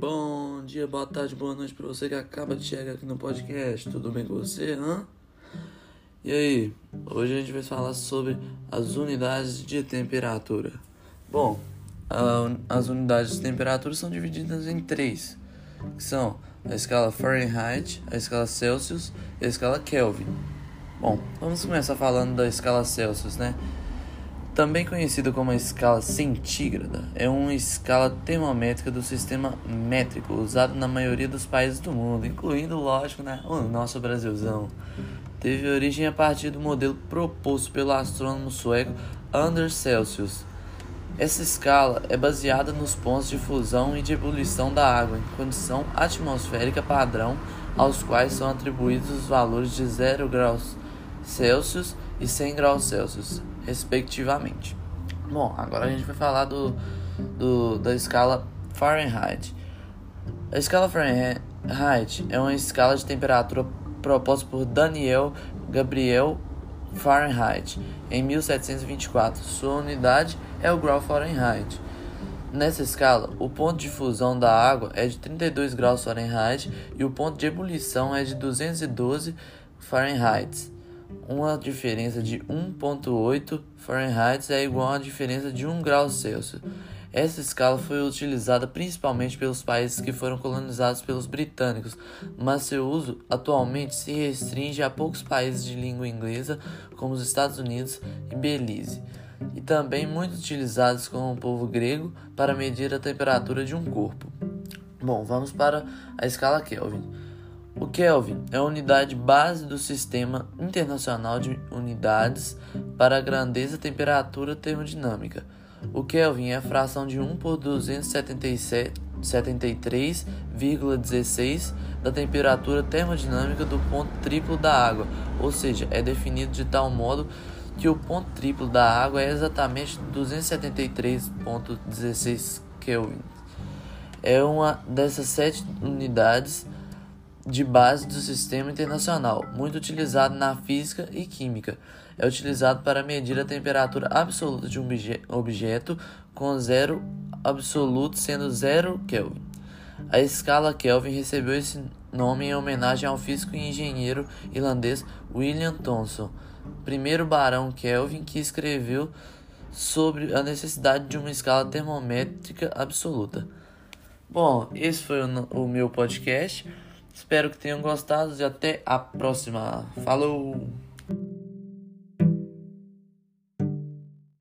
Bom dia, boa tarde, boa noite para você que acaba de chegar aqui no podcast. Tudo bem com você, hã? E aí, hoje a gente vai falar sobre as unidades de temperatura. Bom, a, as unidades de temperatura são divididas em três, que são a escala Fahrenheit, a escala Celsius e a escala Kelvin. Bom, vamos começar falando da escala Celsius, né? Também conhecida como a escala centígrada, é uma escala termométrica do sistema métrico usada na maioria dos países do mundo, incluindo, lógico, né, o nosso Brasilzão. Teve origem a partir do modelo proposto pelo astrônomo sueco Anders Celsius. Essa escala é baseada nos pontos de fusão e de ebulição da água em condição atmosférica padrão, aos quais são atribuídos os valores de 0 graus Celsius e 100 graus Celsius respectivamente. Bom, agora a gente vai falar do, do, da escala Fahrenheit. A escala Fahrenheit é uma escala de temperatura proposta por Daniel Gabriel Fahrenheit em 1724. Sua unidade é o grau Fahrenheit. Nessa escala, o ponto de fusão da água é de 32 graus Fahrenheit e o ponto de ebulição é de 212 Fahrenheit. Uma diferença de 1,8 Fahrenheit é igual a uma diferença de 1 grau Celsius. Essa escala foi utilizada principalmente pelos países que foram colonizados pelos britânicos, mas seu uso atualmente se restringe a poucos países de língua inglesa, como os Estados Unidos e Belize, e também muito utilizados com o povo grego para medir a temperatura de um corpo. Bom, vamos para a escala Kelvin. O Kelvin é a unidade base do Sistema Internacional de Unidades para a Grandeza Temperatura Termodinâmica. O Kelvin é a fração de 1 por 273,16 da temperatura termodinâmica do ponto triplo da água, ou seja, é definido de tal modo que o ponto triplo da água é exatamente 273,16 Kelvin. É uma dessas sete unidades de base do sistema internacional, muito utilizado na física e química. É utilizado para medir a temperatura absoluta de um objeto com zero absoluto sendo zero Kelvin. A escala Kelvin recebeu esse nome em homenagem ao físico e engenheiro irlandês William Thomson, primeiro barão Kelvin que escreveu sobre a necessidade de uma escala termométrica absoluta. Bom, esse foi o, o meu podcast. Espero que tenham gostado e até a próxima. Falou!